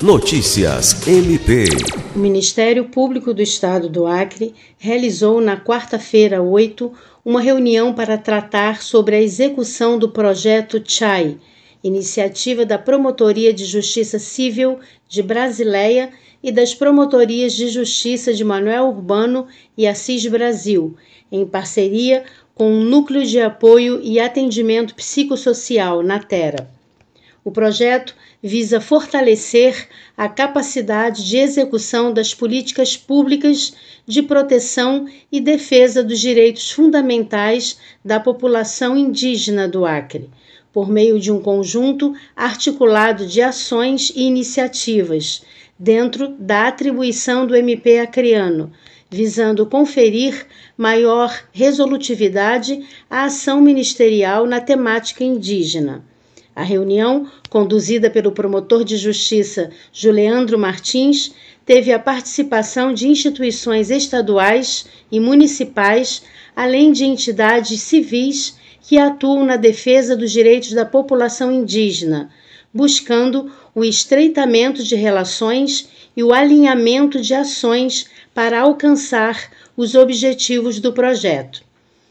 Notícias MP. O Ministério Público do Estado do Acre realizou na quarta-feira, 8, uma reunião para tratar sobre a execução do projeto CHAI, iniciativa da Promotoria de Justiça Civil de Brasileia e das Promotorias de Justiça de Manuel Urbano e Assis Brasil, em parceria com o Núcleo de Apoio e Atendimento Psicossocial, NATERA. O projeto visa fortalecer a capacidade de execução das políticas públicas de proteção e defesa dos direitos fundamentais da população indígena do Acre, por meio de um conjunto articulado de ações e iniciativas dentro da atribuição do MP acreano, visando conferir maior resolutividade à ação ministerial na temática indígena. A reunião, conduzida pelo promotor de justiça Juliandro Martins, teve a participação de instituições estaduais e municipais, além de entidades civis que atuam na defesa dos direitos da população indígena, buscando o estreitamento de relações e o alinhamento de ações para alcançar os objetivos do projeto.